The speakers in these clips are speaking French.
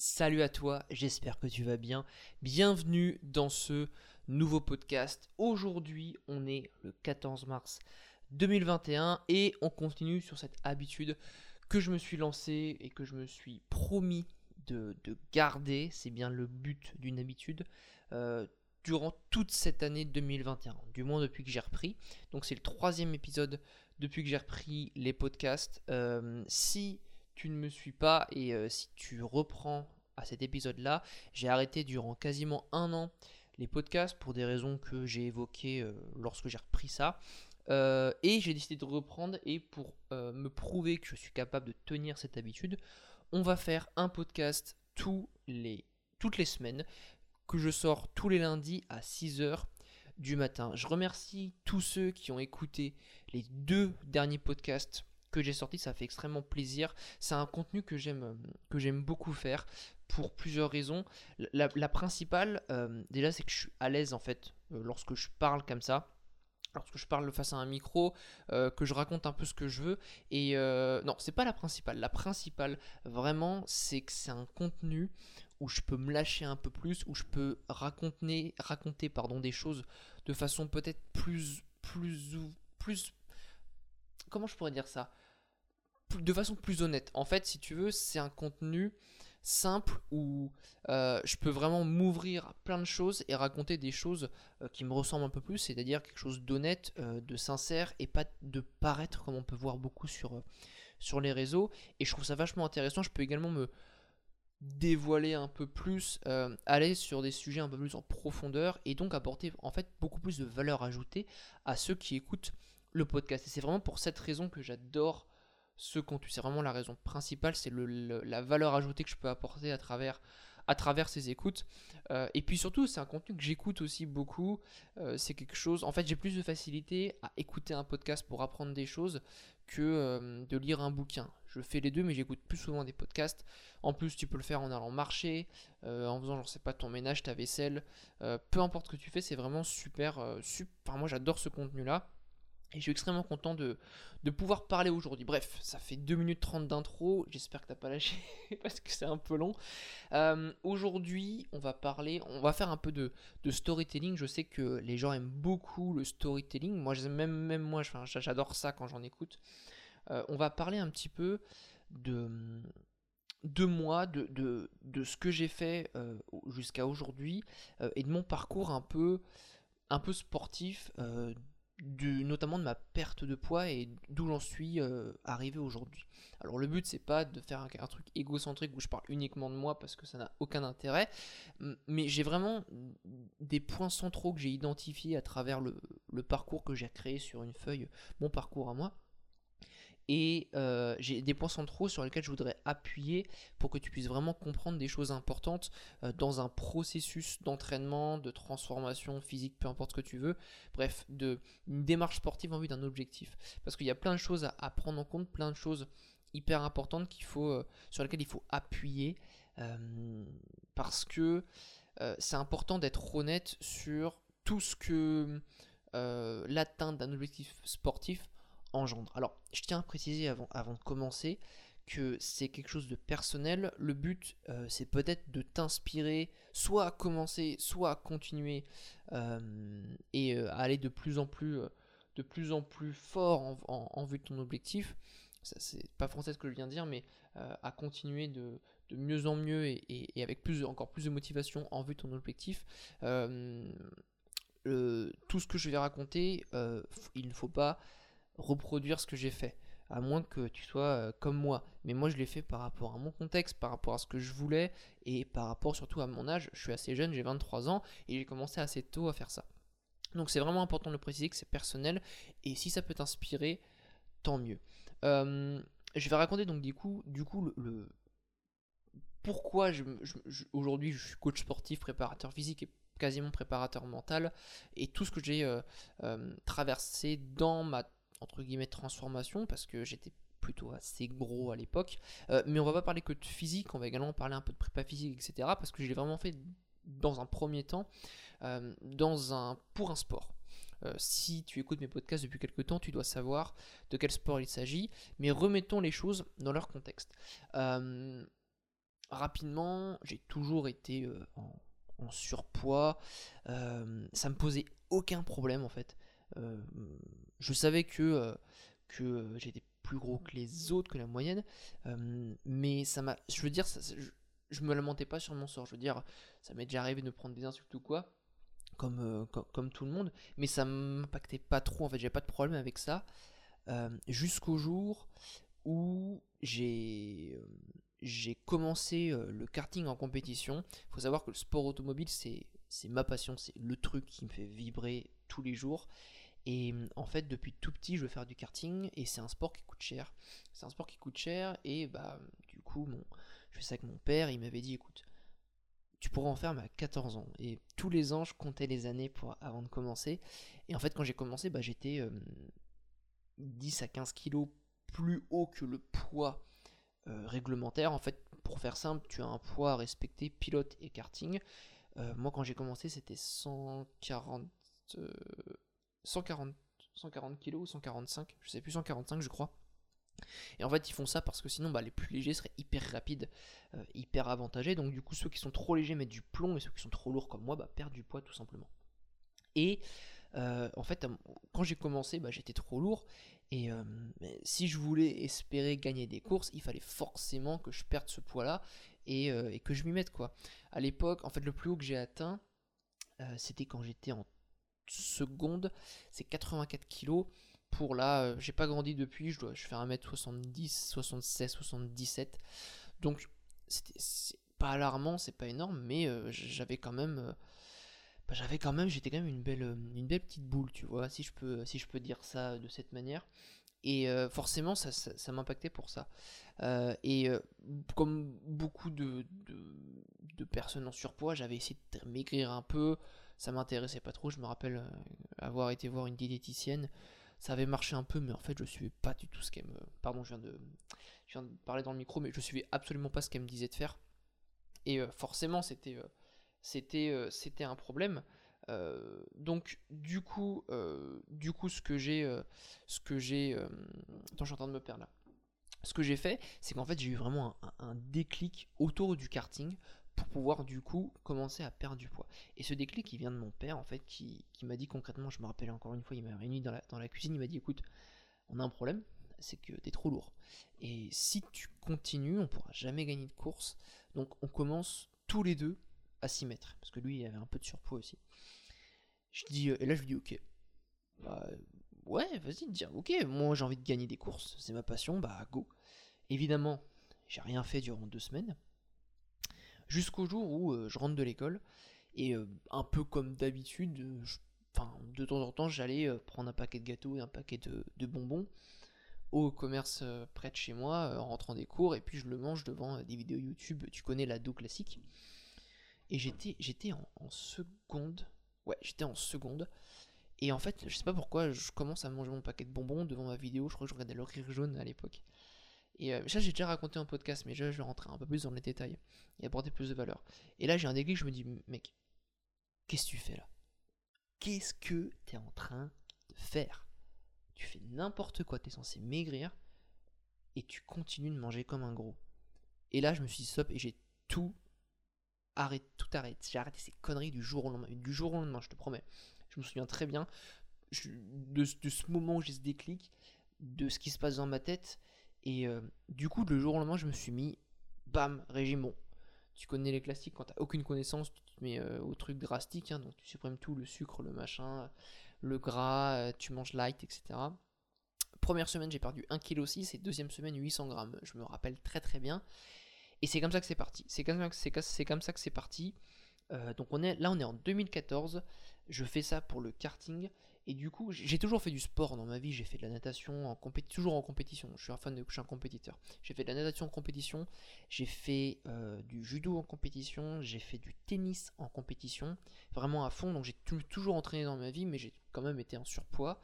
Salut à toi, j'espère que tu vas bien. Bienvenue dans ce nouveau podcast. Aujourd'hui, on est le 14 mars 2021 et on continue sur cette habitude que je me suis lancée et que je me suis promis de, garder. C'est bien le but d'une habitude. Euh, durant toute cette année 2021, du moins depuis que j'ai repris. Donc c'est le troisième épisode depuis que j'ai repris les podcasts. Euh, si tu ne me suis pas et euh, si tu reprends à cet épisode-là, j'ai arrêté durant quasiment un an les podcasts pour des raisons que j'ai évoquées euh, lorsque j'ai repris ça. Euh, et j'ai décidé de reprendre et pour me prouver que je suis capable de tenir cette habitude, on va faire un podcast tous les, toutes les semaines que je sors tous les lundis à 6h du matin. Je remercie tous ceux qui ont écouté les deux derniers podcasts que j'ai sortis, ça fait extrêmement plaisir. C'est un contenu que j'aime euh, que j'aime beaucoup faire pour plusieurs raisons. La, principale, euh, déjà, c'est que je suis à l'aise en fait euh, lorsque je parle comme ça. Lorsque je parle face à un micro, que je raconte un peu ce que je veux. Et non, c'est pas la principale. La principale, vraiment, c'est que c'est un contenu où je peux me lâcher un peu plus, où je peux raconter, raconter pardon, des choses de façon peut-être plus, plus, plus, comment je pourrais dire ça? De façon plus honnête. En fait, si tu veux, c'est un contenu simple où euh, je peux vraiment m'ouvrir à plein de choses et raconter des choses euh, qui me ressemblent un peu plus, c'est-à-dire quelque chose d'honnête, euh, de sincère et pas de paraître comme on peut voir beaucoup sur, sur les réseaux. Et je trouve ça vachement intéressant. Je peux également me dévoiler un peu plus, aller sur des sujets un peu plus en profondeur et donc apporter en fait beaucoup plus de valeur ajoutée à ceux qui écoutent le podcast. Et c'est vraiment pour cette raison que j'adore ce contenu. C'est vraiment la raison principale, c'est la valeur ajoutée que je peux apporter à travers, à travers ces écoutes. Euh, et puis surtout, c'est un contenu que j'écoute aussi beaucoup. Euh, c'est quelque chose. En fait, j'ai plus de facilité à écouter un podcast pour apprendre des choses que euh, de lire un bouquin. Je fais les deux, mais j'écoute plus souvent des podcasts. En plus, tu peux le faire en allant marcher, en faisant, je sais pas, ton ménage, ta vaisselle. peu importe ce que tu fais, c'est vraiment super. super. moi, j'adore ce contenu-là. Et je suis extrêmement content de, pouvoir parler aujourd'hui. Bref, ça fait 2 minutes 30 d'intro. J'espère que t'as pas lâché parce que c'est un peu long. Euh, aujourd'hui, on va parler, on va faire un peu de, storytelling. Je sais que les gens aiment beaucoup le storytelling. Moi, même, moi, j'adore ça quand j'en écoute. Euh, on va parler un petit peu de, de moi, de, de, ce que j'ai fait euh, jusqu'à aujourd'hui et de mon parcours un peu, un peu sportif notamment de ma perte de poids et d'où j'en suis euh, arrivé aujourd'hui. Alors le but c'est pas de faire un, truc égocentrique où je parle uniquement de moi parce que ça n'a aucun intérêt, mais j'ai vraiment des points centraux que j'ai identifiés à travers le parcours que j'ai créé sur une feuille, mon parcours à moi et euh, j'ai des points centraux sur lesquels je voudrais appuyer pour que tu puisses vraiment comprendre des choses importantes euh, dans un processus d'entraînement, de transformation physique, peu importe ce que tu veux, bref, de une démarche sportive en vue d'un objectif. Parce qu'il y a plein de choses à, prendre en compte, plein de choses hyper importantes qu'il faut, euh, sur lesquelles il faut appuyer, parce que c'est important d'être honnête sur tout ce que l'atteinte d'un objectif sportif engendre. Alors, je tiens à préciser avant, de commencer que c'est quelque chose de personnel. Le but, euh, c'est peut-être de t'inspirer, soit à commencer, soit à continuer euh, et euh, à aller de plus en plus, de plus, en plus fort en, vue de ton objectif. C'est pas français ce que je viens de dire, mais à continuer de, mieux en mieux et, avec encore plus de motivation en vue de ton objectif. tout ce que je vais raconter, il ne faut pas reproduire ce que j'ai fait. À moins que tu sois euh, comme moi. Mais moi, je l'ai fait par rapport à mon contexte, par rapport à ce que je voulais et par rapport surtout à mon âge. Je suis assez jeune, j'ai 23 ans et j'ai commencé assez tôt à faire ça. Donc, c'est vraiment important de le préciser que c'est personnel et si ça peut t'inspirer, tant mieux. Je vais raconter donc du coup, du coup le, pourquoi aujourd'hui je suis coach sportif, préparateur physique et quasiment préparateur mental et tout ce que j'ai euh, traversé dans ma entre guillemets transformation parce que j'étais plutôt assez gros à l'époque. Euh, mais on va pas parler que de physique, on va également parler un peu de prépa physique, etc. Parce que je l'ai vraiment fait dans un premier temps euh, dans un, pour un sport. Euh, si tu écoutes mes podcasts depuis quelques temps, tu dois savoir de quel sport il s'agit, mais remettons les choses dans leur contexte. rapidement, j'ai toujours été euh, en, surpoids. ça me posait aucun problème en fait. Je savais que, que j'étais plus gros que les autres, que la moyenne. mais ça m'a. Je veux dire, je, je, me lamentais pas sur mon sort. Je veux dire, ça m'est déjà arrivé de prendre des insultes ou quoi. Comme, comme, tout le monde, mais ça m'impactait pas trop, en fait, j'avais pas de problème avec ça, jusqu'au jour où j'ai j'ai commencé euh, le karting en compétition. Il faut savoir que le sport automobile, c'est ma passion, c'est le truc qui me fait vibrer tous les jours. Et en fait, depuis tout petit, je veux faire du karting et c'est un sport qui coûte cher. C'est un sport qui coûte cher et bah du coup, mon, je fais ça avec mon père. Il m'avait dit, écoute, tu pourras en faire mais à 14 ans. Et tous les ans, je comptais les années pour avant de commencer. Et en fait, quand j'ai commencé, bah, j'étais 10 à 15 kilos plus haut que le poids euh, réglementaire. En fait, pour faire simple, tu as un poids à respecter, pilote et karting. Euh, moi, quand j'ai commencé, c'était 140, 140, 140 kg ou 145, je sais plus, 145, je crois. Et en fait, ils font ça parce que sinon, bah, les plus légers seraient hyper rapides, euh, hyper avantagés. Donc, du coup, ceux qui sont trop légers mettent du plomb et ceux qui sont trop lourds comme moi bah, perdent du poids tout simplement. Et en fait, quand j'ai commencé, bah, j'étais trop lourd et euh, si je voulais espérer gagner des courses, il fallait forcément que je perde ce poids-là et, euh, que je m'y mette quoi. À l'époque, en fait, le plus haut que j'ai atteint, euh, c'était quand j'étais en seconde, c'est 84 kg. Pour là, j'ai pas grandi depuis, je dois je fais 1m70, 76, 77. Donc c'est pas alarmant, c'est pas énorme, mais j'avais quand même bah, j'avais quand même, j'étais quand même une belle, euh, une belle petite boule, tu vois, si je peux, si je peux dire ça de cette manière. Et euh, forcément, ça, ça, m'impactait pour ça. Euh, et comme beaucoup de, de, personnes en surpoids, j'avais essayé de maigrir un peu. Ça m'intéressait pas trop. Je me rappelle avoir été voir une diététicienne. Ça avait marché un peu, mais en fait, je suivais pas du tout ce qu'elle me. Pardon, je viens, de, je viens de parler dans le micro, mais je suivais absolument pas ce qu'elle me disait de faire. Et forcément, c'était c'était euh, c'était un problème. Euh, donc du coup, euh, du coup, ce que j'ai, ce que j'ai, attends, je suis en train de me perdre là. Ce que j'ai fait, c'est qu'en fait, j'ai eu vraiment un, déclic autour du karting pour pouvoir du coup commencer à perdre du poids. Et ce déclic, il vient de mon père en fait, qui, m'a dit concrètement, je me rappelle encore une fois, il m'a réuni dans la, cuisine, il m'a dit, écoute, on a un problème, c'est que t'es trop lourd. Et si tu continues, on pourra jamais gagner de course. Donc on commence tous les deux à 6 mètres, parce que lui il avait un peu de surpoids aussi. Je dis, euh, et là je lui dis ok. Bah, ouais, vas-y, dire ok, moi j'ai envie de gagner des courses, c'est ma passion, bah go. Évidemment, j'ai rien fait durant deux semaines. Jusqu'au jour où euh, je rentre de l'école, et euh, un peu comme d'habitude, de temps en temps j'allais prendre un paquet de gâteaux et un paquet de, bonbons au commerce près de chez moi en rentrant des cours, et puis je le mange devant des vidéos YouTube, tu connais l'ado classique. Et j'étais, j'étais en, seconde. Ouais, j'étais en seconde. Et en fait, je sais pas pourquoi, je commence à manger mon paquet de bonbons devant ma vidéo. Je crois que je regardais le rire jaune à l'époque. Et euh, ça, j'ai déjà raconté en podcast, mais là, je vais rentrer un peu plus dans les détails et apporter plus de valeur. Et là, j'ai un déclic, je me dis, mec, qu'est-ce que tu fais là? Qu'est-ce que tu es en train de faire? Tu fais n'importe quoi, tu es censé maigrir et tu continues de manger comme un gros. Et là, je me suis dit stop et j'ai tout arrête, tout arrête. J'ai arrêté ces conneries du jour au lendemain. Du jour au lendemain, je te promets. Je me souviens très bien de, ce moment où j'ai ce déclic, de ce qui se passe dans ma tête. Et euh, du coup, le jour au lendemain, je me suis mis, bam, régime bon. Tu connais les classiques, quand t'as aucune connaissance, tu te mets euh, au truc drastique, hein, donc tu supprimes tout, le sucre, le machin, le gras, euh, tu manges light, etc. Première semaine, j'ai perdu 1,6 kg et deuxième semaine, 800 grammes. Je me rappelle très très bien. Et c'est comme ça que c'est parti. C'est comme, comme, ça que c'est parti. Donc on là, on est en 2014. Je fais ça pour le karting. Et du coup, j'ai toujours fait du sport dans ma vie. J'ai fait de la natation, en toujours en compétition. Je suis un fan de, je suis compétiteur. J'ai fait de la natation en compétition. J'ai fait euh, du judo en compétition. J'ai fait du tennis en compétition. Vraiment à fond. Donc j'ai toujours entraîné dans ma vie, mais j'ai quand même été en surpoids.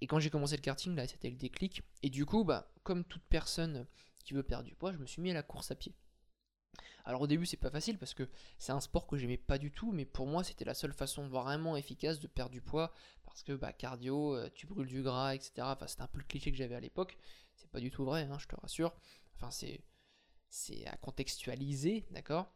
Et quand j'ai commencé le karting, là, c'était le déclic. Et du coup, bah, comme toute personne qui veut perdre du poids, je me suis mis à la course à pied. Alors au début c'est pas facile parce que c'est un sport que j'aimais pas du tout, mais pour moi c'était la seule façon vraiment efficace de perdre du poids parce que bah cardio, euh, tu brûles du gras, etc. Enfin c'était un peu le cliché que j'avais à l'époque. C'est pas du tout vrai, hein, je te rassure. Enfin c'est c'est à contextualiser, d'accord?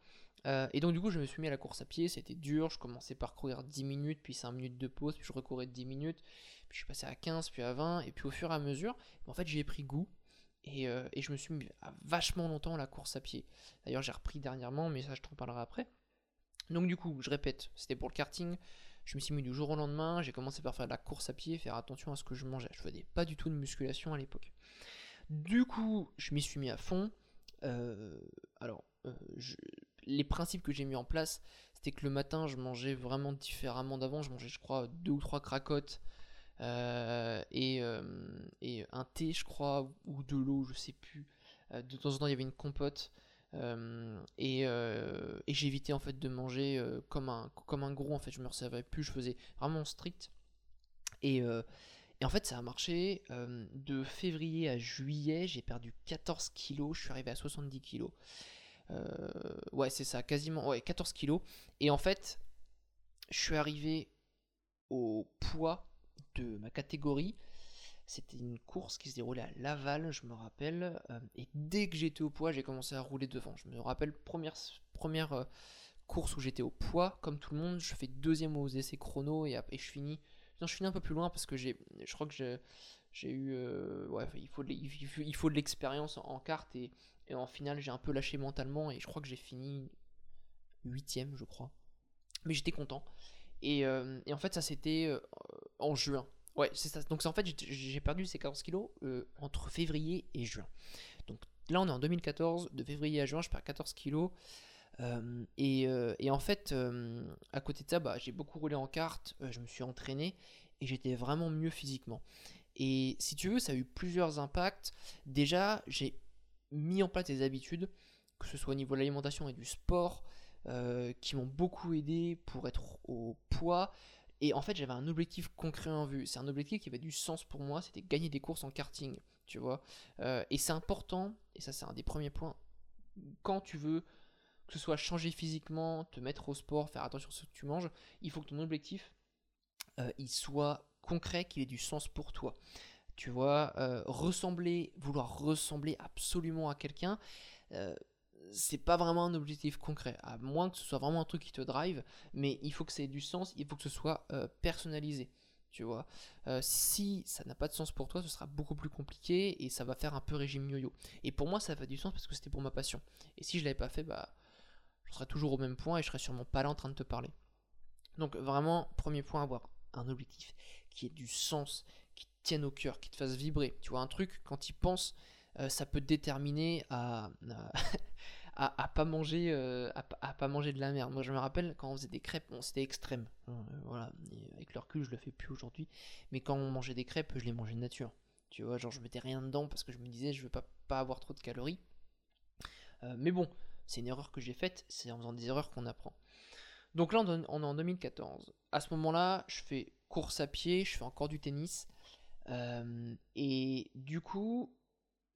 Euh, Et donc du coup je me suis mis à la course à pied, c'était dur, je commençais par courir 10 minutes, puis 5 minutes de pause, puis je recourais 10 minutes, puis je suis passé à 15, puis à 20, et puis au fur et à mesure, en fait j'ai pris goût, et, euh, et, je me suis mis vachement longtemps à la course à pied. D'ailleurs j'ai repris dernièrement, mais ça je t'en parlerai après. Donc du coup, je répète, c'était pour le karting, je me suis mis du jour au lendemain, j'ai commencé par faire de la course à pied, faire attention à ce que je mangeais. Je faisais pas du tout de musculation à l'époque. Du coup, je m'y suis mis à fond. Euh, alors, euh, les principes que j'ai mis en place, c'était que le matin, je mangeais vraiment différemment d'avant. Je mangeais, je crois, deux ou trois cracottes et, et, un thé, je crois, ou de l'eau, je sais plus. de temps en temps, il y avait une compote. et, j'évitais en fait de manger comme, un, comme un gros en fait je me recevais plus je faisais vraiment strict et, et en fait, ça a marché. Euh, de février à juillet, j'ai perdu 14 kilos. Je suis arrivé à 70 kilos. Euh, ouais, c'est ça, quasiment. Ouais, 14 kilos. Et en fait, je suis arrivé au poids de ma catégorie. C'était une course qui se déroulait à Laval, je me rappelle. Euh, et dès que j'étais au poids, j'ai commencé à rouler devant. Je me rappelle, première, première course où j'étais au poids, comme tout le monde, je fais deuxième aux essais chrono et, je finis non, je finis un peu plus loin parce que j'ai, je crois que j'ai, eu, euh, ouais, il faut, de, l'expérience en, carte et, en finale j'ai un peu lâché mentalement et je crois que j'ai fini huitième, je crois. Mais j'étais content. Et, euh, en fait, ça c'était euh, en juin. Ouais, c'est ça. Donc en fait, j'ai perdu ces 14 kilos entre février et juin. Donc là, on est en 2014. De février à juin, je perds 14 kilos. Euh, euh, et, en fait, euh, à côté de ça, bah, j'ai beaucoup roulé en carte, je me suis entraîné et j'étais vraiment mieux physiquement. Et si tu veux, ça a eu plusieurs impacts. Déjà, j'ai mis en place des habitudes, que ce soit au niveau de l'alimentation et du sport, qui m'ont beaucoup aidé pour être au poids. Et en fait, j'avais un objectif concret en vue. C'est un objectif qui avait du sens pour moi, c'était gagner des courses en karting, tu vois. et c'est important, et ça c'est un des premiers points, quand tu veux que ce soit changer physiquement, te mettre au sport, faire attention à ce que tu manges, il faut que ton objectif euh, il soit concret, qu'il ait du sens pour toi. Tu vois, euh, ressembler, vouloir ressembler absolument à quelqu'un, euh, c'est pas vraiment un objectif concret, à moins que ce soit vraiment un truc qui te drive, mais il faut que ça ait du sens, il faut que ce soit personnalisé. Tu vois, si ça n'a pas de sens pour toi, ce sera beaucoup plus compliqué et ça va faire un peu régime yo-yo. Et pour moi, ça fait du sens parce que c'était pour ma passion. Et si je l'avais pas fait, bah je serais toujours au même point et je serais sûrement pas là en train de te parler. Donc vraiment, premier point, avoir un objectif qui ait du sens, qui tienne au cœur, qui te fasse vibrer. Tu vois, un truc, quand il pense, euh, ça peut te déterminer à, à, pas manger, euh, à, pas manger de la merde. Moi, je me rappelle quand on faisait des crêpes, c'était extrême. Hein, euh, voilà, avec le recul, je le fais plus aujourd'hui. Mais quand on mangeait des crêpes, je les mangeais de nature. Tu vois, genre je mettais rien dedans parce que je me disais, je veux pas, avoir trop de calories. mais bon, c'est une erreur que j'ai faite, c'est en faisant des erreurs qu'on apprend. Donc là, on est en 2014. À ce moment-là, je fais course à pied, je fais encore du tennis. Et du coup,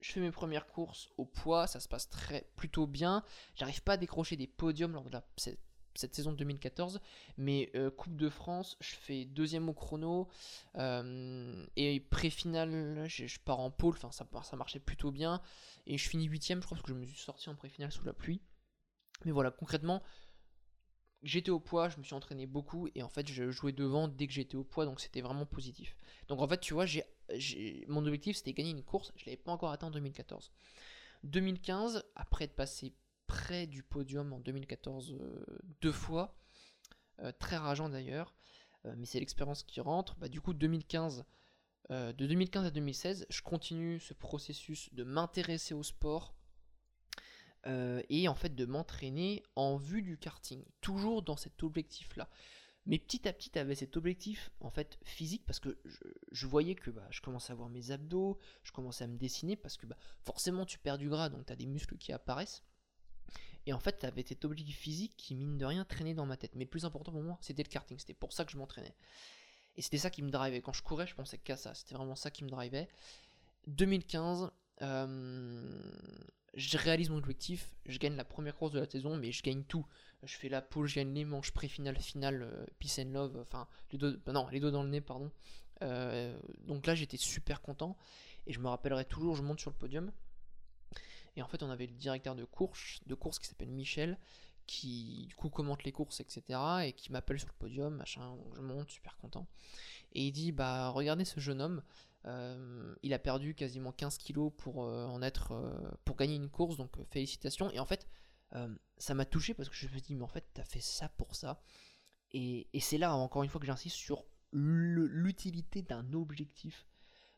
je fais mes premières courses au poids, ça se passe très plutôt bien. J'arrive pas à décrocher des podiums lors de la, cette saison de 2014. Mais euh, Coupe de France, je fais deuxième au chrono. Euh, et pré-finale, je, pars en pôle. Enfin, ça, marchait plutôt bien. Et je finis huitième, je crois, que je me suis sorti en pré-finale sous la pluie. Mais voilà, concrètement, j'étais au poids, je me suis entraîné beaucoup. Et en fait, je jouais devant dès que j'étais au poids. Donc c'était vraiment positif. Donc en fait, tu vois, j'ai, mon objectif, c'était gagner une course. Je ne l'avais pas encore atteint en 2014. 2015, après être passé près du podium en 2014 euh, deux fois. Euh, très rageant d'ailleurs. Euh, mais c'est l'expérience qui rentre. Bah, du coup, 2015, de 2015 à 2016, je continue ce processus de m'intéresser au sport. et en fait de m'entraîner en vue du karting, toujours dans cet objectif-là. Mais petit à petit, avait cet objectif en fait physique parce que je, voyais que bah, je commençais à voir mes abdos, je commençais à me dessiner parce que bah, forcément tu perds du gras donc tu as des muscles qui apparaissent. Et en fait, avait cet objectif physique qui, mine de rien, traînait dans ma tête. Mais le plus important pour moi, c'était le karting. C'était pour ça que je m'entraînais. Et c'était ça qui me drivait. Quand je courais, je pensais qu'à ça. C'était vraiment ça qui me drivait. 2015, euh, je réalise mon objectif. Je gagne la première course de la saison, mais je gagne tout. Je fais la pole, je gagne les manches pré-finale, finale, euh, peace and love. Enfin, les deux, non, les deux dans le nez, pardon. Euh, donc là, j'étais super content. Et je me rappellerai toujours, je monte sur le podium. Et en fait, on avait le directeur de course, de course qui s'appelle Michel, qui du coup commente les courses, etc. Et qui m'appelle sur le podium, machin, je monte, super content. Et il dit, bah regardez ce jeune homme, euh, il a perdu quasiment 15 kilos pour euh, en être, euh, pour gagner une course, donc félicitations. Et en fait, ça m'a touché parce que je me dit, mais en fait, t'as fait ça pour ça. Et, et c'est là, encore une fois, que j'insiste sur l'utilité d'un objectif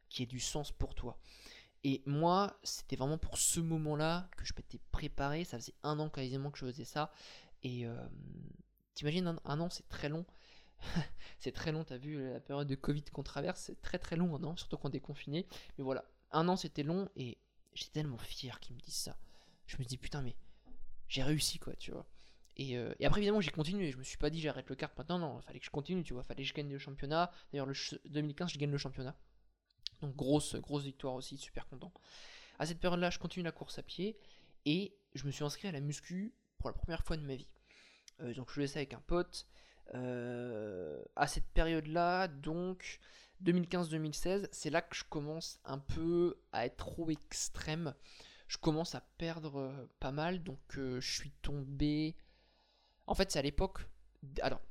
qui ait du sens pour toi. Et moi, c'était vraiment pour ce moment-là que je m'étais préparé. Ça faisait un an quasiment que je faisais ça. Et t'imagines, un, an, c'est très long. c'est très long, t'as vu la période de Covid qu'on traverse, c'est très très long un an, surtout quand on est confiné. Mais voilà, un an c'était long et j'étais tellement fier qu'ils me disent ça. Je me dis putain, mais j'ai réussi quoi, tu vois. Et, euh, après, évidemment, j'ai continué. Je me suis pas dit j'arrête le kart maintenant. Non, fallait que je continue, tu vois. Fallait que je gagne le championnat. D'ailleurs, le 2015, je gagne le championnat. Donc grosse, grosse victoire aussi, super content. À cette période-là, je continue la course à pied et je me suis inscrit à la muscu pour la première fois de ma vie. Euh, donc je faisais ça avec un pote. Euh, à cette période-là, donc 2015-2016, c'est là que je commence un peu à être trop extrême. Je commence à perdre euh, pas mal, donc je suis tombé. En fait, c'est à l'époque. Alors,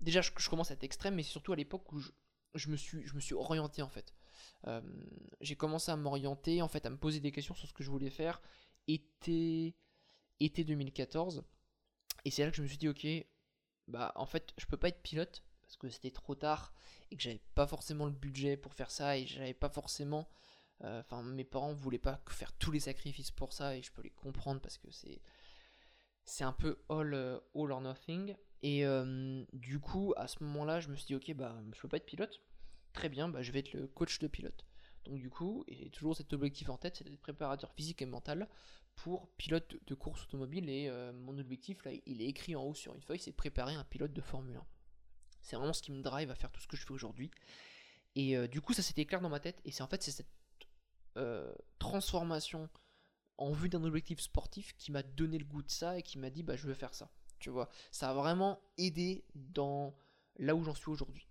déjà, je, commence à être extrême, mais c'est surtout à l'époque où je, me suis, je me suis orienté en fait. Euh, j'ai commencé à m'orienter, en fait, à me poser des questions sur ce que je voulais faire. Été, été 2014. Et c'est là que je me suis dit, ok, bah en fait, je peux pas être pilote parce que c'était trop tard et que j'avais pas forcément le budget pour faire ça et j'avais pas forcément. Euh, enfin, mes parents voulaient pas faire tous les sacrifices pour ça et je peux les comprendre parce que c'est c'est un peu all, euh, all or nothing. Et du coup, à ce moment-là, je me suis dit, ok, bah je peux pas être pilote très bien, bah, je vais être le coach de pilote. Donc du coup, et toujours cet objectif en tête, c'est d'être préparateur physique et mental pour pilote de course automobile. Et euh, mon objectif, là, il est écrit en haut sur une feuille, c'est préparer un pilote de Formule 1. C'est vraiment ce qui me drive à faire tout ce que je fais aujourd'hui. Et euh, du coup, ça s'était clair dans ma tête. Et c'est en fait cette euh, transformation en vue d'un objectif sportif qui m'a donné le goût de ça et qui m'a dit bah je veux faire ça. Tu vois, ça a vraiment aidé dans là où j'en suis aujourd'hui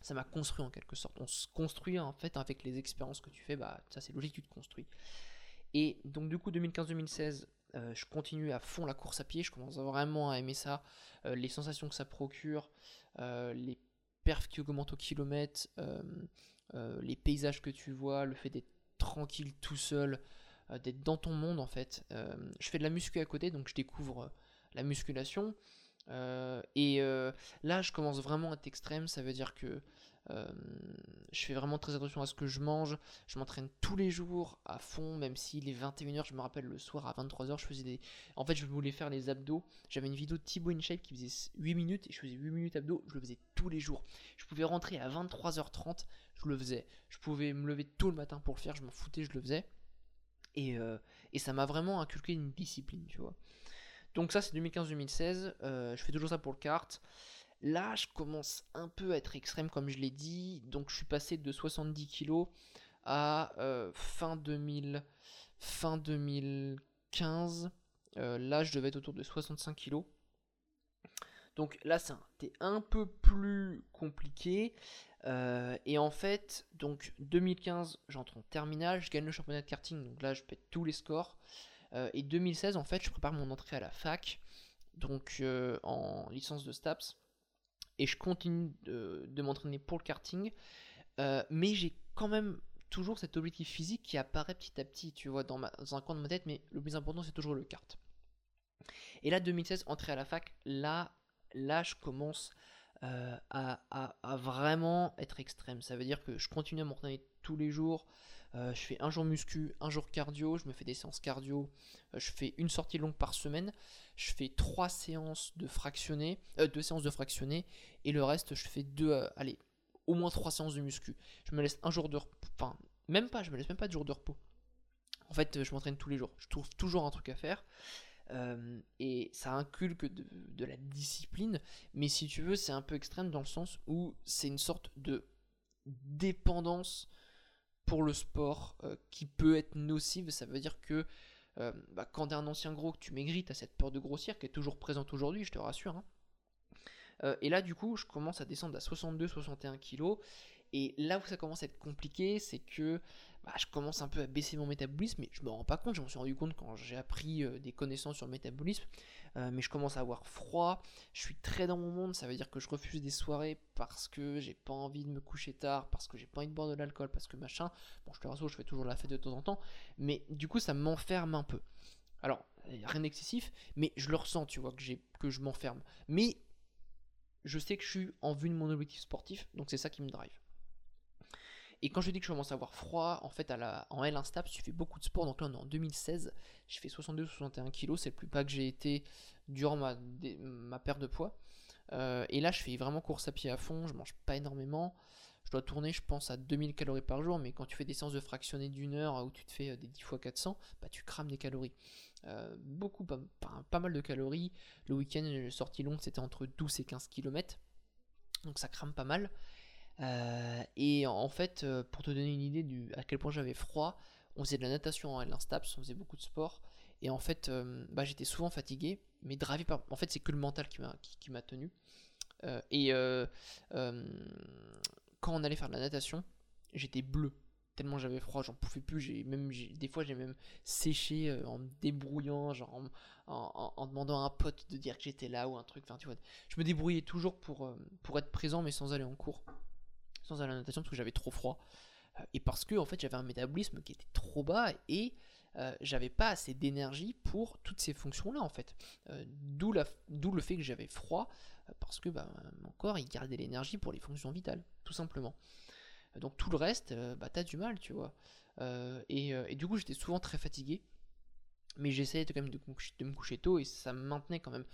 ça m'a construit en quelque sorte. On se construit en fait avec les expériences que tu fais, bah ça c'est logique, tu te construis. Et donc du coup 2015-2016, euh, je continue à fond la course à pied, je commence vraiment à aimer ça, euh, les sensations que ça procure, euh, les perfs qui augmentent au kilomètre, les paysages que tu vois, le fait d'être tranquille tout seul, d'être dans ton monde en fait. je fais de la muscu à côté, donc je découvre la musculation. Et là, je commence vraiment à être extrême. Ça veut dire que euh, je fais vraiment très attention à ce que je mange. Je m'entraîne tous les jours à fond, même si les 21h, je me rappelle le soir à 23h, je faisais des. En fait, je voulais faire les abdos. J'avais une vidéo de Thibaut InShape qui faisait 8 minutes et je faisais 8 minutes abdos. Je le faisais tous les jours. Je pouvais rentrer à 23h30, je le faisais. Je pouvais me lever tôt le matin pour le faire, je m'en foutais, je le faisais. Et, et ça m'a vraiment inculqué une discipline, tu vois. Donc ça c'est 2015-2016, euh, je fais toujours ça pour le kart. Là je commence un peu à être extrême comme je l'ai dit, donc je suis passé de 70 kg à euh, fin, 2000, fin 2015. Euh, là je devais être autour de 65 kg. Donc là c'était un peu plus compliqué. et en fait, donc 2015, j'entre en terminale, je gagne le championnat de karting, donc là je pète tous les scores. Euh, et 2016, en fait, je prépare mon entrée à la fac, donc euh, en licence de STAPS, et je continue de, m'entraîner pour le karting, euh, mais j'ai quand même toujours cet objectif physique qui apparaît petit à petit, tu vois, dans, un coin de ma tête, mais le plus important, c'est toujours le kart. Et là, 2016, entrée à la fac, là, là, je commence à, à, vraiment être extrême. Ça veut dire que je continue à m'entraîner tous les jours. Euh, je fais un jour muscu, un jour cardio, je me fais des séances cardio, euh, je fais une sortie longue par semaine, je fais trois séances de fractionné, euh, deux séances de fractionné, et le reste je fais deux, allez, au moins trois séances de muscu. Je me laisse un jour de repos, enfin même pas, je me laisse même pas de jour de repos. En fait, je m'entraîne tous les jours, je trouve toujours un truc à faire. et ça inculque de, de, la discipline, mais si tu veux, c'est un peu extrême dans le sens où c'est une sorte de dépendance pour le sport euh, qui peut être nocive. Ça veut dire que euh, bah, quand un ancien gros, que tu maigris, t'as cette peur de grossir qui est toujours présente aujourd'hui, je te rassure. Hein. Euh, et là, du coup, je commence à descendre à 62-61 kg. Et là où ça commence à être compliqué, c'est que bah, je commence un peu à baisser mon métabolisme, mais je me rends pas compte, je m'en suis rendu compte quand j'ai appris euh, des connaissances sur le métabolisme, euh, mais je commence à avoir froid, je suis très dans mon monde, ça veut dire que je refuse des soirées parce que j'ai pas envie de me coucher tard, parce que j'ai pas envie de boire de l'alcool, parce que machin, bon je te rassure, je fais toujours la fête de temps en temps, mais du coup ça m'enferme un peu. Alors, rien d'excessif, mais je le ressens, tu vois, que, que je m'enferme. Mais je sais que je suis en vue de mon objectif sportif, donc c'est ça qui me drive. Et quand je dis que je commence à avoir froid, en fait, à la, en L instable, tu fais beaucoup de sport. Donc là, on est en 2016. J'ai fait 62-61 kg. C'est le plus bas que j'ai été durant ma, ma perte de poids. Euh, et là, je fais vraiment course à pied à fond. Je mange pas énormément. Je dois tourner, je pense, à 2000 calories par jour. Mais quand tu fais des séances de fractionné d'une heure où tu te fais euh, des 10 fois 400, bah, tu crames des calories. Euh, beaucoup, pas, pas, mal de calories. Le week-end, sortie longue, c'était entre 12 et 15 km. Donc ça crame pas mal. Euh, et en fait, euh, pour te donner une idée du à quel point j'avais froid, on faisait de la natation en L1STAPS, on faisait beaucoup de sport. Et en fait, euh, bah, j'étais souvent fatigué, mais drivé par. En fait, c'est que le mental qui m'a qui, tenu. et quand on allait faire de la natation, j'étais bleu. Tellement j'avais froid, j'en pouvais plus. Même, des fois, j'ai même séché en me débrouillant, genre en, en, demandant à un pote de dire que j'étais là ou un truc. Enfin, tu vois, je me débrouillais toujours pour, pour être présent, mais sans aller en cours sans aller la natation parce que j'avais trop froid. Euh, et parce que en fait j'avais un métabolisme qui était trop bas et euh, j'avais pas assez d'énergie pour toutes ces fonctions là en fait. Euh, d'où, le fait que j'avais froid parce que bah, mon corps il gardait l'énergie pour les fonctions vitales, tout simplement. Donc tout le reste, bah t'as du mal, tu vois. Et, du coup j'étais souvent très fatigué, mais j'essayais quand même de, de, me coucher tôt et ça me maintenait quand même.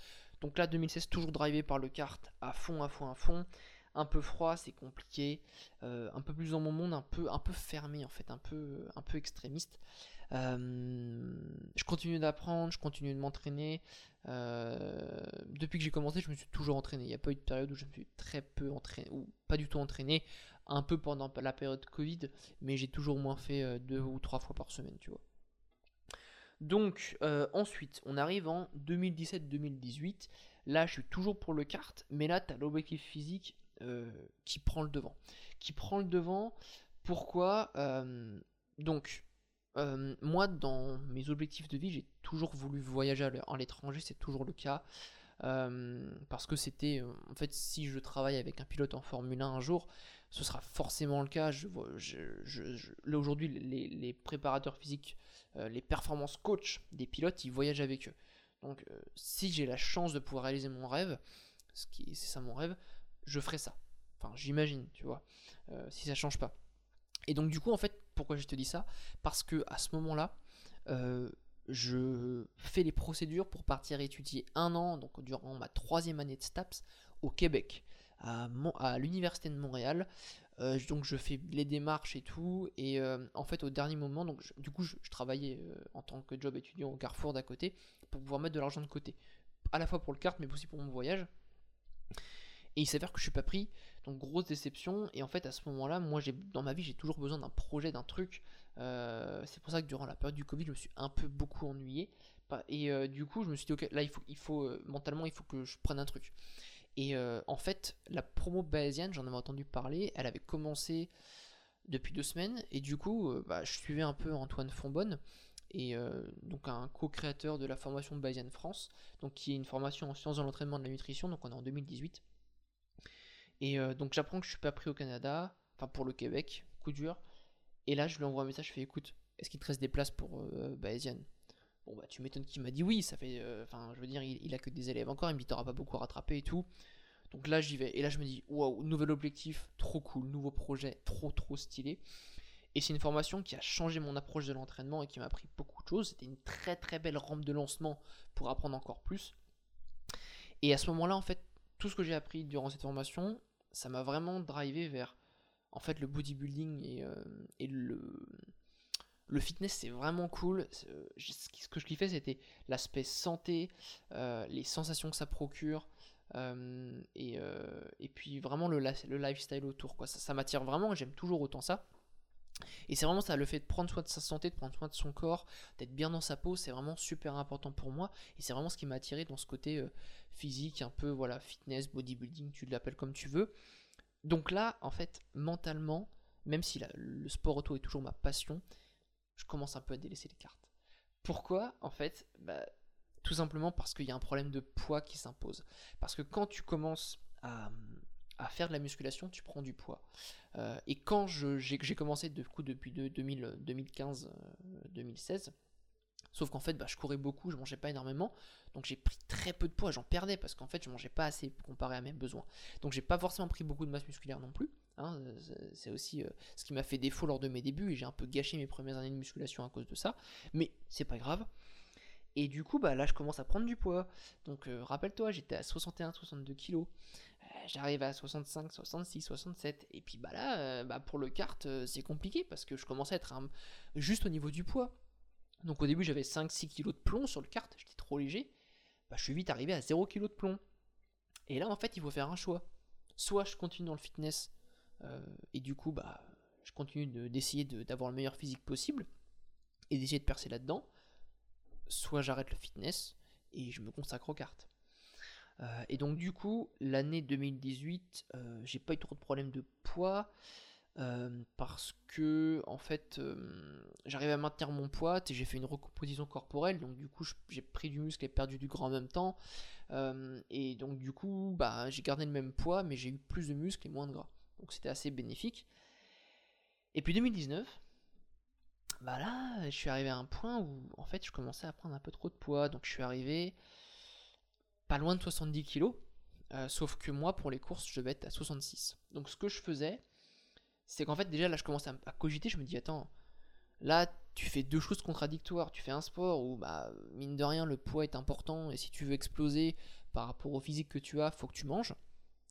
Donc là 2016 toujours drivé par le kart à fond, à fond, à fond un peu froid, c'est compliqué, euh, un peu plus dans mon monde, un peu, un peu fermé en fait, un peu, extrémiste. Euh, je continue d'apprendre, je continue de m'entraîner. Euh, depuis que j'ai commencé, je me suis toujours entraîné. Il n'y a pas eu de période où je me suis très peu entraîné, ou pas du tout entraîné, un peu pendant la période Covid, mais j'ai toujours moins fait deux ou trois fois par semaine, tu vois. Donc ensuite, on arrive en 2017-2018. Là, je suis toujours pour le kart, mais là, tu as l'objectif physique euh, qui prend le devant. Qui prend le devant, pourquoi euh, Donc, euh, moi, dans mes objectifs de vie, j'ai toujours voulu voyager à l'étranger, c'est toujours le cas. parce que c'était, en fait, si je travaille avec un pilote en Formule 1 un jour, ce sera forcément le cas. Là aujourd'hui, les, préparateurs physiques, les performance coach des pilotes, ils voyagent avec eux. Donc, si j'ai la chance de pouvoir réaliser mon rêve, ce qui c'est ça mon rêve, je ferai ça. Enfin, j'imagine, tu vois, euh, si ça change pas. Et donc, du coup, en fait, pourquoi je te dis ça? Parce que à ce moment-là, euh, je fais les procédures pour partir étudier un an, donc durant ma troisième année de STAPS, au Québec, à, l'université de Montréal. Euh, donc je fais les démarches et tout, et en fait au dernier moment, du coup je, travaillais en tant que job étudiant au Carrefour d'à côté pour pouvoir mettre de l'argent de côté, à la fois pour le carte mais aussi pour mon voyage. Et il s'avère que je suis pas pris, donc grosse déception. Et en fait, à ce moment-là, moi, dans ma vie, j'ai toujours besoin d'un projet, d'un truc. Euh, c'est pour ça que durant la période du Covid, je me suis un peu beaucoup ennuyé. Et euh, du coup, je me suis dit, ok, là, il faut, il faut euh, mentalement, il faut que je prenne un truc. Et en fait, la promo bayésienne, j'en avais entendu parler, elle avait commencé depuis deux semaines. Et du coup, bah, je suivais un peu Antoine Fonbonne et donc un co-créateur de la formation Bayesian France, donc qui est une formation en sciences de l'entraînement de la nutrition, donc on est en 2018. Et euh, donc j'apprends que je suis pas pris au Canada, enfin pour le Québec, coup dur. Et là je lui envoie un message, je fais écoute, est-ce qu'il te reste des places pour euh, Bayesian Bon bah tu m'étonnes qu'il m'a dit oui, ça fait, euh, enfin je veux dire, il, a que des élèves encore, il me pas beaucoup à rattraper et tout. Donc là j'y vais, et là je me dis waouh, nouvel objectif, trop cool, nouveau projet, trop trop stylé. Et c'est une formation qui a changé mon approche de l'entraînement et qui m'a appris beaucoup de choses. C'était une très très belle rampe de lancement pour apprendre encore plus. Et à ce moment-là, en fait, tout ce que j'ai appris durant cette formation, ça m'a vraiment drivé vers en fait le bodybuilding et, euh, et le, le fitness c'est vraiment cool. Euh, ce que je kiffais c'était l'aspect santé, euh, les sensations que ça procure. et, et, puis vraiment le, le lifestyle autour quoi. ça, ça m'attire vraiment j'aime toujours autant ça et c'est vraiment ça, le fait de prendre soin de sa santé, de prendre soin de son corps, d'être bien dans sa peau, c'est vraiment super important pour moi. Et c'est vraiment ce qui m'a attiré dans ce côté euh, physique, un peu voilà, fitness, bodybuilding, tu l'appelles comme tu veux. donc là, en fait, mentalement, même si le sport auto est toujours ma passion, je commence un peu à délaisser les cartes. Pourquoi En fait, bah, tout simplement parce qu'il y a un problème de poids qui s'impose. Parce que quand tu commences à, faire de la musculation, tu prends du poids. Euh, et quand j'ai commencé de coup depuis 2015-2016, Sauf qu'en fait, bah, je courais beaucoup, je mangeais pas énormément, donc j'ai pris très peu de poids, j'en perdais parce qu'en fait, je mangeais pas assez comparé à mes besoins. Donc j'ai pas forcément pris beaucoup de masse musculaire non plus. Hein, c'est aussi euh, ce qui m'a fait défaut lors de mes débuts et j'ai un peu gâché mes premières années de musculation à cause de ça. Mais c'est pas grave. Et du coup, bah là, je commence à prendre du poids. Donc, euh, rappelle-toi, j'étais à 61-62 kg. Euh, j'arrive à 65, 66, 67. Et puis, bah là, bah, pour le kart, c'est compliqué parce que je commence à être juste au niveau du poids. Donc au début j'avais 5-6 kg de plomb sur le kart, j'étais trop léger. Bah, je suis vite arrivé à 0 kg de plomb. Et là en fait il faut faire un choix. Soit je continue dans le fitness euh, et du coup bah je continue d'essayer d'avoir le meilleur physique possible et d'essayer de percer là-dedans. Soit j'arrête le fitness et je me consacre aux cartes. Euh, et donc du coup, l'année 2018, euh, j'ai pas eu trop de problèmes de poids. Euh, parce que en fait j'arrive à maintenir mon poids et j'ai fait une recomposition corporelle donc du coup j'ai pris du muscle et perdu du gras en même temps. Et donc du coup bah j'ai gardé le même poids mais j'ai eu plus de muscle et moins de gras. Donc c'était assez bénéfique. Et puis 2019 bah là je suis arrivé à un point où en fait je commençais à prendre un peu trop de poids. Donc je suis arrivé pas loin de 70 kg sauf que moi pour les courses je devais être à 66 donc ce que je faisais c'est qu'en fait déjà là je commence à, cogiter, je me dis attends, là tu fais deux choses contradictoires, tu fais un sport où bah mine de rien le poids est important et si tu veux exploser par rapport au physique que tu as, faut que tu manges.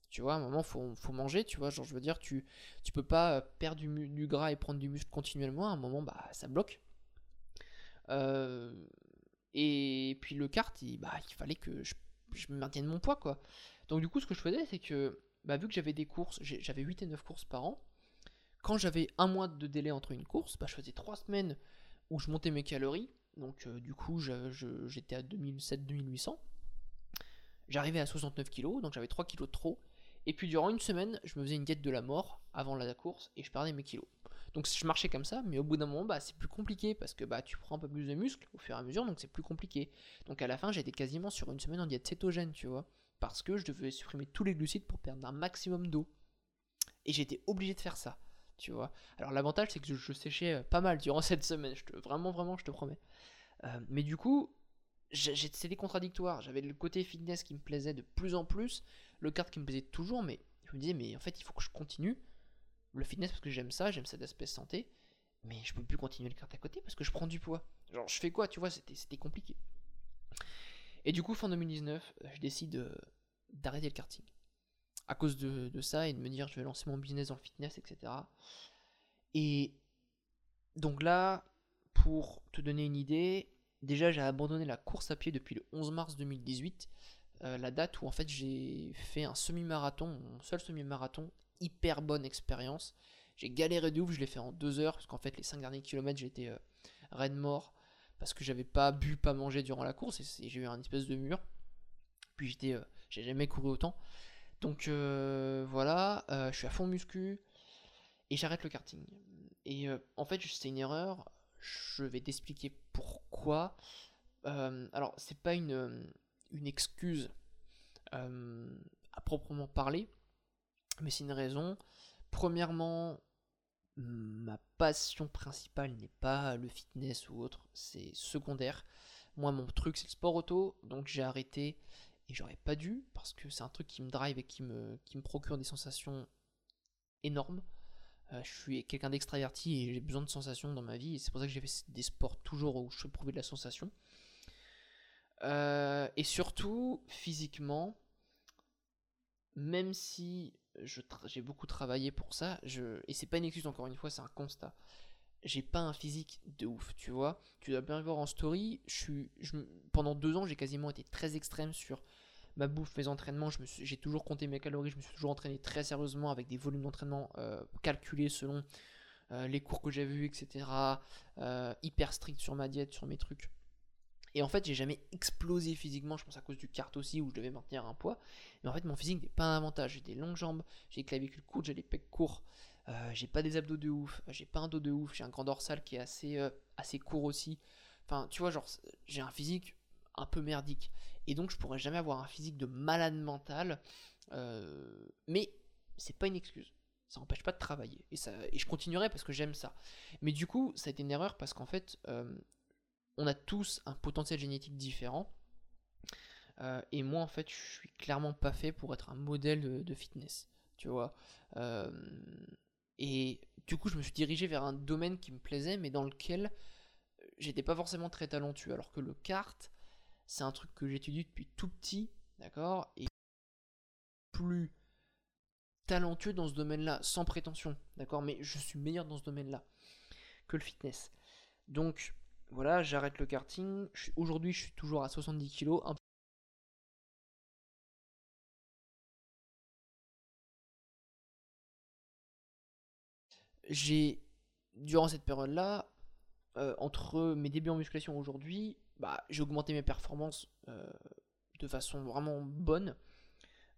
Tu vois, à un moment faut, faut manger, tu vois, genre je veux dire tu tu peux pas perdre du, gras et prendre du muscle continuellement, à un moment bah ça bloque. Euh, et puis le kart, bah, il fallait que je, je maintienne mon poids quoi. Donc du coup ce que je faisais c'est que bah, vu que j'avais des courses, j'avais 8 et 9 courses par an, quand j'avais un mois de délai entre une course, bah, je faisais trois semaines où je montais mes calories. Donc euh, du coup, j'étais à 2007-2800. J'arrivais à 69 kg, donc j'avais 3 kg de trop. Et puis durant une semaine, je me faisais une diète de la mort avant la course et je perdais mes kilos. Donc je marchais comme ça, mais au bout d'un moment, bah, c'est plus compliqué parce que bah, tu prends un peu plus de muscles au fur et à mesure, donc c'est plus compliqué. Donc à la fin, j'étais quasiment sur une semaine en diète cétogène, tu vois, parce que je devais supprimer tous les glucides pour perdre un maximum d'eau. Et j'étais obligé de faire ça tu vois. Alors l'avantage c'est que je, séchais euh, pas mal durant cette semaine, je te, vraiment vraiment je te promets. Euh, mais du coup, c'était contradictoire. J'avais le côté fitness qui me plaisait de plus en plus, le kart qui me plaisait toujours, mais je me disais mais en fait il faut que je continue le fitness parce que j'aime ça, j'aime cet aspect santé, mais je peux plus continuer le kart à côté parce que je prends du poids. Genre je fais quoi, tu vois, c'était compliqué. Et du coup fin 2019, je décide d'arrêter le karting à cause de, ça et de me dire je vais lancer mon business dans le fitness, etc. Et donc là, pour te donner une idée, déjà j'ai abandonné la course à pied depuis le 11 mars 2018, euh, la date où en fait j'ai fait un semi-marathon, mon seul semi-marathon, hyper bonne expérience. J'ai galéré de ouf, je l'ai fait en deux heures, parce qu'en fait les 5 derniers kilomètres j'étais euh, raide mort, parce que j'avais pas bu, pas mangé durant la course, et j'ai eu un espèce de mur. Puis j'étais, euh, j'ai jamais couru autant. Donc euh, voilà, euh, je suis à fond muscu et j'arrête le karting. Et en fait, c'est une erreur. Je vais t'expliquer pourquoi. alors, c'est pas une excuse à proprement parler, mais c'est une raison. Premièrement, ma passion principale n'est pas le fitness ou autre, c'est secondaire. Moi, mon truc, c'est le sport auto, donc j'ai arrêté et j'aurais pas dû, parce que c'est un truc qui me drive et qui me, qui me procure des sensations énormes. Euh, je suis quelqu'un d'extraverti et j'ai besoin de sensations dans ma vie, et c'est pour ça que j'ai fait des sports toujours où je prouver de la sensation. Euh, et surtout, physiquement, même si j'ai beaucoup travaillé pour ça, et c'est pas une excuse encore une fois, c'est un constat j'ai pas un physique de ouf, tu vois. Tu dois bien voir en story, pendant deux ans, j'ai quasiment été très extrême sur ma bouffe, mes entraînements. J'ai toujours compté mes calories, je me suis toujours entraîné très sérieusement avec des volumes d'entraînement euh, calculés selon euh, les cours que j'ai vus, etc. Euh, hyper strict sur ma diète, sur mes trucs. Et en fait, j'ai jamais explosé physiquement, je pense à cause du kart aussi, où je devais maintenir un poids. Mais en fait, mon physique n'est pas un avantage. J'ai des longues jambes, j'ai des clavicules courtes, j'ai des pecs courts, euh, j'ai pas des abdos de ouf, j'ai pas un dos de ouf, j'ai un grand dorsal qui est assez, euh, assez court aussi. Enfin, tu vois, genre, j'ai un physique un peu merdique. Et donc, je pourrais jamais avoir un physique de malade mental. Euh, mais c'est pas une excuse. Ça n'empêche pas de travailler. Et, ça, et je continuerai parce que j'aime ça. Mais du coup, ça a été une erreur parce qu'en fait, on a tous un potentiel génétique différent. Euh, et moi, en fait, je suis clairement pas fait pour être un modèle de, fitness. Tu vois. Euh, et du coup, je me suis dirigé vers un domaine qui me plaisait, mais dans lequel j'étais pas forcément très talentueux. Alors que le kart, c'est un truc que j'étudie depuis tout petit, d'accord Et plus talentueux dans ce domaine-là, sans prétention, d'accord Mais je suis meilleur dans ce domaine-là que le fitness. Donc, voilà, j'arrête le karting. Aujourd'hui, je suis toujours à 70 kg. J'ai, durant cette période-là, euh, entre mes débuts en musculation aujourd'hui, bah, j'ai augmenté mes performances euh, de façon vraiment bonne.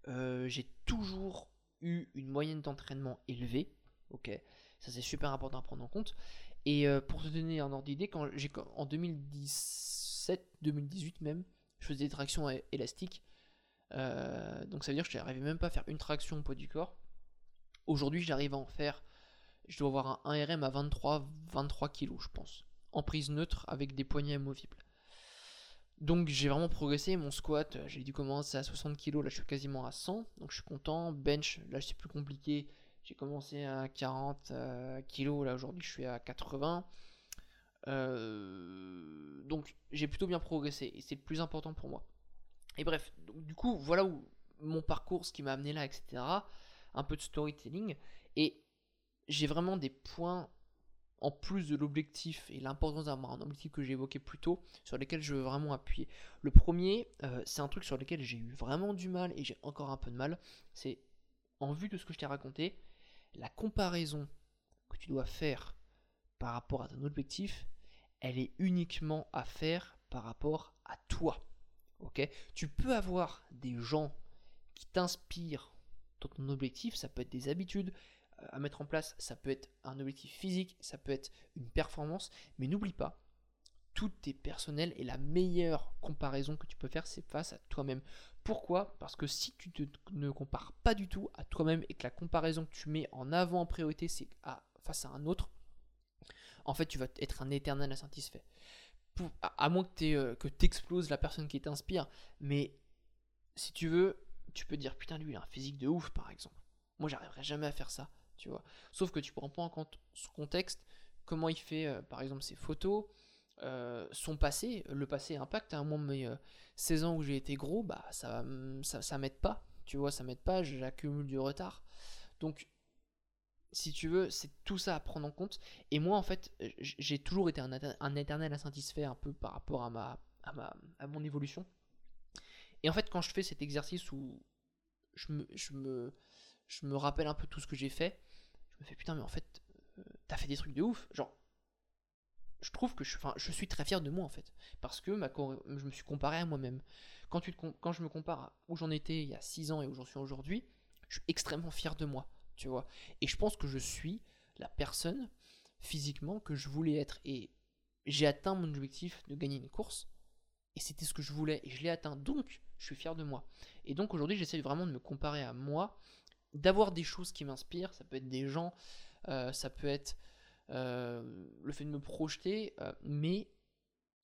Euh, j'ai toujours eu une moyenne d'entraînement élevée. Ok, ça c'est super important à prendre en compte. Et euh, pour te donner un ordre d'idée, quand j'ai en 2017, 2018 même, je faisais des tractions élastiques. Euh, donc ça veut dire que je n'arrivais même pas à faire une traction au poids du corps. Aujourd'hui, j'arrive à en faire. Je dois avoir un 1RM à 23, 23 kg, je pense. En prise neutre avec des poignets amovibles. Donc j'ai vraiment progressé. Mon squat, j'ai dû commencer à 60 kg. Là, je suis quasiment à 100. Donc je suis content. Bench, là, c'est plus compliqué. J'ai commencé à 40 euh, kilos, là aujourd'hui je suis à 80. Euh, donc j'ai plutôt bien progressé et c'est le plus important pour moi. Et bref, du coup voilà où mon parcours, ce qui m'a amené là, etc. Un peu de storytelling. Et j'ai vraiment des points en plus de l'objectif et l'importance d'avoir un objectif que j'ai évoqué plus tôt, sur lesquels je veux vraiment appuyer. Le premier, euh, c'est un truc sur lequel j'ai eu vraiment du mal et j'ai encore un peu de mal. C'est en vue de ce que je t'ai raconté, la comparaison que tu dois faire par rapport à ton objectif, elle est uniquement à faire par rapport à toi. Ok? Tu peux avoir des gens qui t'inspirent dans ton objectif, ça peut être des habitudes euh, à mettre en place, ça peut être un objectif physique, ça peut être une performance, mais n'oublie pas tout est personnel et la meilleure comparaison que tu peux faire, c'est face à toi-même. Pourquoi? Parce que si tu ne compares pas du tout à toi-même et que la comparaison que tu mets en avant en priorité, c'est face à un autre, en fait, tu vas être un éternel insatisfait. à, moins que tu euh, exploses la personne qui t'inspire, mais si tu veux, tu peux dire putain, lui, il a un physique de ouf, par exemple. Moi, j'arriverai jamais à faire ça, tu vois. Sauf que tu prends pas en compte ce contexte, comment il fait, euh, par exemple, ses photos, euh, son passé, le passé impacte. À un moment, mes 16 ans où j'ai été gros, bah ça, ça, m'aide pas. Tu vois, ça m'aide pas, j'accumule du retard. Donc, si tu veux, c'est tout ça à prendre en compte. Et moi, en fait, j'ai toujours été un, un, éternel insatisfait un peu par rapport à, ma, à, ma, à mon évolution. Et en fait, quand je fais cet exercice où je me, je me, je me rappelle un peu tout ce que j'ai fait, je me fais putain, mais en fait, euh, t'as fait des trucs de ouf. Genre, je trouve que je, suis très fier de moi en fait. Parce que je me suis comparé à moi-même. Quand, je me compare à où j'en étais il y a 6 ans et où j'en suis aujourd'hui, je suis extrêmement fier de moi. Tu vois. Et je pense que je suis la personne physiquement que je voulais être. Et j'ai atteint mon objectif de gagner une course. Et c'était ce que je voulais. Et je l'ai atteint. Donc, je suis fier de moi. Et donc aujourd'hui, j'essaie vraiment de me comparer à moi. D'avoir des choses qui m'inspirent. Ça peut être des gens. Euh, ça peut être le fait de me projeter, euh, mais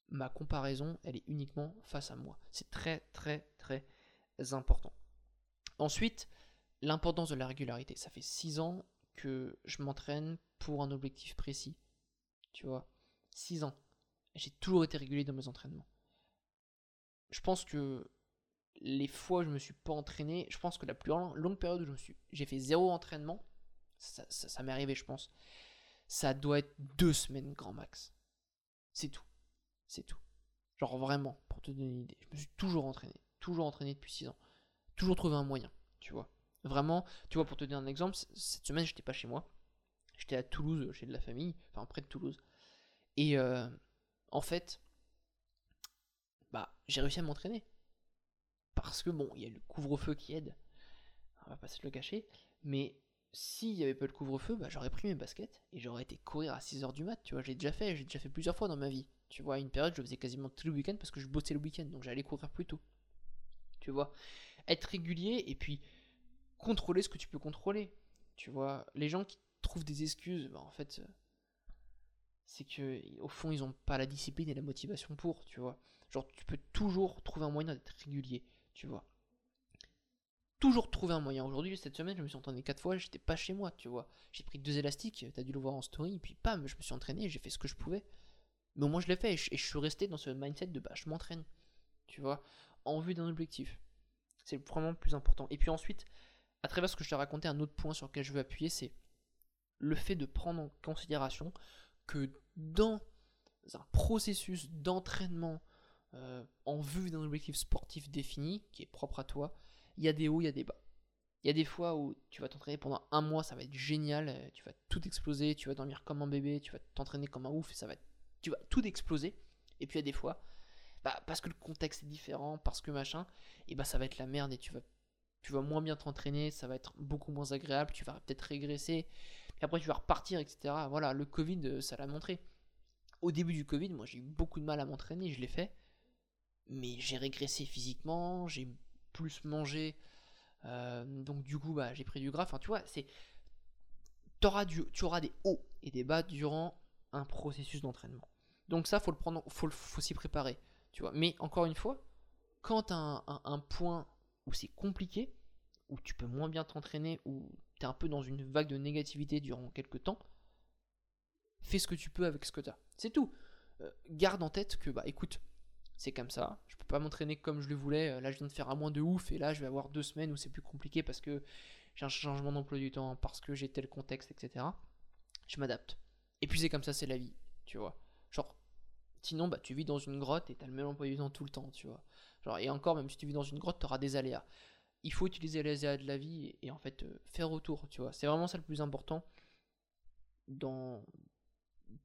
ma comparaison, elle est uniquement face à moi. C'est très très très important. Ensuite, l'importance de la régularité. Ça fait 6 ans que je m'entraîne pour un objectif précis. Tu vois 6 ans. J'ai toujours été régulier dans mes entraînements. Je pense que les fois où je me suis pas entraîné, je pense que la plus longue période où je me suis, j'ai fait zéro entraînement, ça, ça m'est arrivé, je pense ça doit être deux semaines grand max. C'est tout. C'est tout. Genre vraiment, pour te donner une idée. Je me suis toujours entraîné. Toujours entraîné depuis 6 ans. Toujours trouvé un moyen, tu vois. Vraiment, tu vois, pour te donner un exemple, cette semaine, j'étais pas chez moi. J'étais à Toulouse, chez de la famille, enfin près de Toulouse. Et euh, en fait, bah, j'ai réussi à m'entraîner. Parce que bon, il y a le couvre-feu qui aide, on va pas se le cacher, mais s'il n'y avait pas le couvre-feu, bah, j'aurais pris mes baskets et j'aurais été courir à 6h du mat, tu vois, j'ai déjà fait, j'ai déjà fait plusieurs fois dans ma vie. Tu vois, à une période, je faisais quasiment tous les week-ends parce que je bossais le week-end, donc j'allais courir plus tôt. Tu vois, être régulier et puis contrôler ce que tu peux contrôler. Tu vois, les gens qui trouvent des excuses, bah, en fait, c'est que au fond, ils n'ont pas la discipline et la motivation pour, tu vois. Genre, tu peux toujours trouver un moyen d'être régulier, tu vois. Toujours trouver un moyen. Aujourd'hui, cette semaine, je me suis entraîné quatre fois, j'étais pas chez moi, tu vois. J'ai pris deux élastiques, t'as dû le voir en story, et puis pam, je me suis entraîné, j'ai fait ce que je pouvais. Mais au moins, je l'ai fait, et je, suis resté dans ce mindset de bah, je m'entraîne, tu vois, en vue d'un objectif. C'est vraiment plus important. Et puis ensuite, à travers ce que je t'ai raconté, un autre point sur lequel je veux appuyer, c'est le fait de prendre en considération que dans un processus d'entraînement euh, en vue d'un objectif sportif défini, qui est propre à toi, il y a des hauts, il y a des bas. Il y a des fois où tu vas t'entraîner pendant un mois, ça va être génial, euh, tu vas tout exploser, tu vas dormir comme un bébé, tu vas t'entraîner comme un ouf, et ça va tu vas tout exploser. Et puis il y a des fois, bah, parce que le contexte est différent, parce que machin, et bah ça va être la merde et tu vas, tu vas moins bien t'entraîner, ça va être beaucoup moins agréable, tu vas peut-être régresser, et après tu vas repartir, etc. Voilà, le Covid, euh, ça l'a montré. Au début du Covid, moi j'ai eu beaucoup de mal à m'entraîner, je l'ai fait, mais j'ai régressé physiquement, j'ai plus mangé, euh, donc du coup bah, j'ai pris du gras. Enfin tu vois, c'est auras du, tu auras des hauts et des bas durant un processus d'entraînement. Donc ça faut le prendre, faut, s'y préparer, tu vois. Mais encore une fois, quand as un, point où c'est compliqué, où tu peux moins bien t'entraîner, où tu es un peu dans une vague de négativité durant quelques temps, fais ce que tu peux avec ce que tu as. C'est tout. Euh, garde en tête que, bah écoute, c'est comme ça. Je peux pas m'entraîner comme je le voulais. Euh, là, je viens de faire un mois de ouf et là, je vais avoir deux semaines où c'est plus compliqué parce que j'ai un changement d'emploi du temps, parce que j'ai tel contexte, etc. Je m'adapte. Et puis c'est comme ça, c'est la vie, tu vois. Genre, sinon, bah, tu vis dans une grotte et t'as le même emploi du temps tout le temps, tu vois. Genre, et encore, même si tu vis dans une grotte, t'auras des aléas. Il faut utiliser les aléas de la vie et, en fait euh, faire autour, tu vois. C'est vraiment ça le plus important dans,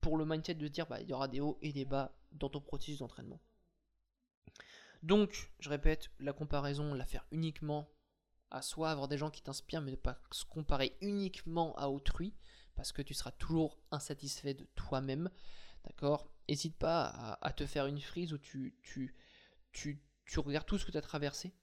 pour le mindset de dire bah, il y aura des hauts et des bas dans ton processus d'entraînement. Donc, je répète, la comparaison, la faire uniquement à soi, avoir des gens qui t'inspirent, mais ne pas se comparer uniquement à autrui, parce que tu seras toujours insatisfait de toi-même. D'accord? N'hésite pas à, te faire une frise où tu, tu, tu, tu regardes tout ce que tu as traversé,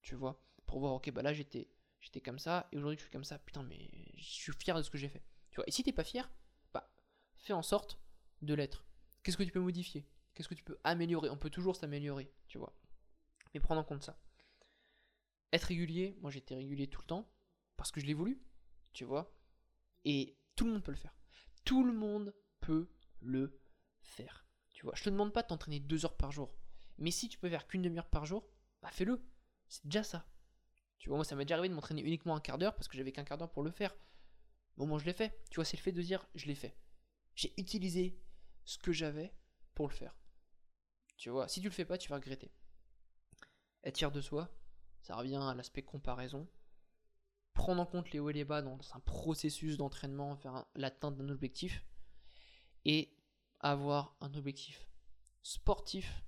tu vois, pour voir, ok, bah là j'étais j'étais comme ça, et aujourd'hui je suis comme ça, putain, mais je suis fier de ce que j'ai fait. Tu vois, et si t'es pas fier, bah fais en sorte de l'être. Qu'est-ce que tu peux modifier? Qu'est-ce que tu peux améliorer? On peut toujours s'améliorer, tu vois. Mais prendre en compte ça. Être régulier, moi j'étais régulier tout le temps, parce que je l'ai voulu, tu vois. Et tout le monde peut le faire. Tout le monde peut le faire. Tu vois, je te demande pas de t'entraîner deux heures par jour. Mais si tu peux faire qu'une demi-heure par jour, bah fais-le. C'est déjà ça. Tu vois, moi ça m'est déjà arrivé de m'entraîner uniquement un quart d'heure parce que j'avais qu'un quart d'heure pour le faire. Bon, moi je l'ai fait. Tu vois, c'est le fait de dire je l'ai fait. J'ai utilisé ce que j'avais pour le faire. Tu vois, si tu le fais pas, tu vas regretter. Être fier de soi, ça revient à l'aspect comparaison. Prendre en compte les hauts et les bas dans un processus d'entraînement vers l'atteinte d'un objectif. Et avoir un objectif sportif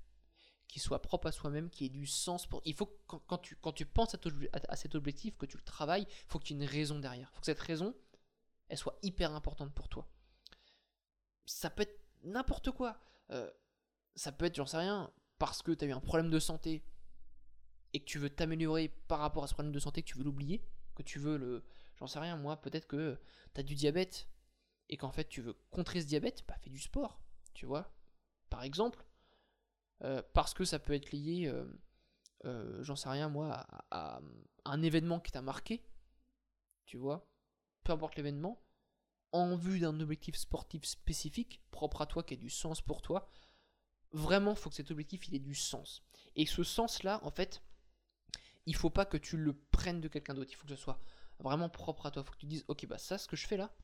qui soit propre à soi-même, qui ait du sens pour. Il faut que quand, tu, quand tu penses à, cet objectif, que tu le travailles, il faut qu'il y ait une raison derrière. Il faut que cette raison, elle soit hyper importante pour toi. Ça peut être n'importe quoi. Euh, ça peut être, j'en sais rien, parce que tu as eu un problème de santé et que tu veux t'améliorer par rapport à ce problème de santé, que tu veux l'oublier, que tu veux le. J'en sais rien, moi, peut-être que tu as du diabète et qu'en fait tu veux contrer ce diabète, bah fais du sport, tu vois, par exemple. Euh, parce que ça peut être lié, euh, euh, j'en sais rien, moi, à, un événement qui t'a marqué, tu vois, peu importe l'événement, en vue d'un objectif sportif spécifique, propre à toi, qui ait du sens pour toi, vraiment, il faut que cet objectif il ait du sens. Et ce sens-là, en fait, il faut pas que tu le prennes de quelqu'un d'autre. Il faut que ce soit vraiment propre à toi. Il faut que tu dises, ok, bah ça, ce que je fais là,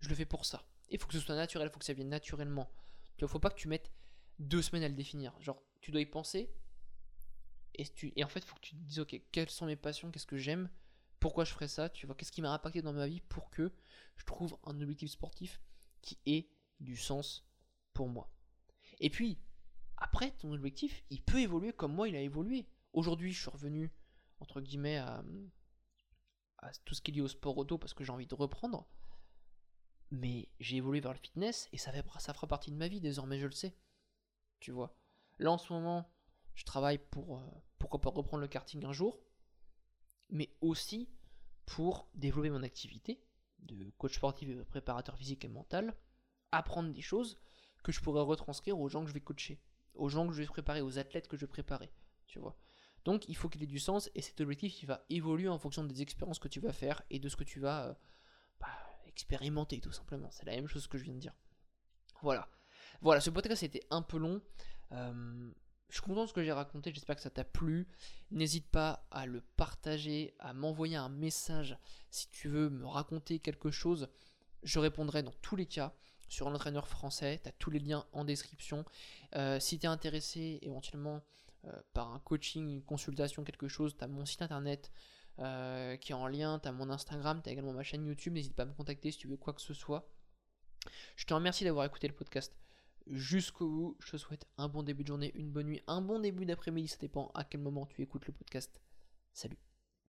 je le fais pour ça. Il faut que ce soit naturel, il faut que ça vienne naturellement. Tu vois, faut pas que tu mettes deux semaines à le définir. Genre, tu dois y penser. Et en fait, il faut que tu te dises, ok, quelles sont mes passions, qu'est-ce que j'aime, pourquoi je ferais ça, tu vois, qu'est-ce qui m'a impacté dans ma vie pour que je trouve un objectif sportif qui ait du sens pour moi. Et puis, après, ton objectif, il peut évoluer comme moi, il a évolué. Aujourd'hui, je suis revenu, entre guillemets, à, tout ce qui est lié au sport auto parce que j'ai envie de reprendre. Mais j'ai évolué vers le fitness et ça, fait, ça fera partie de ma vie, désormais je le sais. Tu vois. Là, en ce moment, je travaille pour, euh, pourquoi pas reprendre le karting un jour, mais aussi pour développer mon activité de coach sportif et de préparateur physique et mental, apprendre des choses que je pourrais retranscrire aux gens que je vais coacher, aux gens que je vais préparer, aux athlètes que je vais préparer, vois. Donc il faut qu'il ait du sens et cet objectif va évoluer en fonction des expériences que tu vas faire et de ce que tu vas euh, bah, expérimenter tout simplement. C'est la même chose que je viens de dire. Voilà. Voilà, ce podcast était un peu long. Euh, je suis content de ce que j'ai raconté, j'espère que ça t'a plu. N'hésite pas à le partager, à m'envoyer un message si tu veux me raconter quelque chose. Je répondrai dans tous les cas sur l'entraîneur français. Tu as tous les liens en description. Euh, si tu es intéressé éventuellement euh, par un coaching, une consultation, quelque chose, tu as mon site internet euh, qui est en lien, tu as mon Instagram, tu as également ma chaîne YouTube. N'hésite pas à me contacter si tu veux quoi que ce soit. Je te remercie d'avoir écouté le podcast jusqu'au bout. Je te souhaite un bon début de journée, une bonne nuit, un bon début d'après-midi, ça dépend à quel moment tu écoutes le podcast. Salut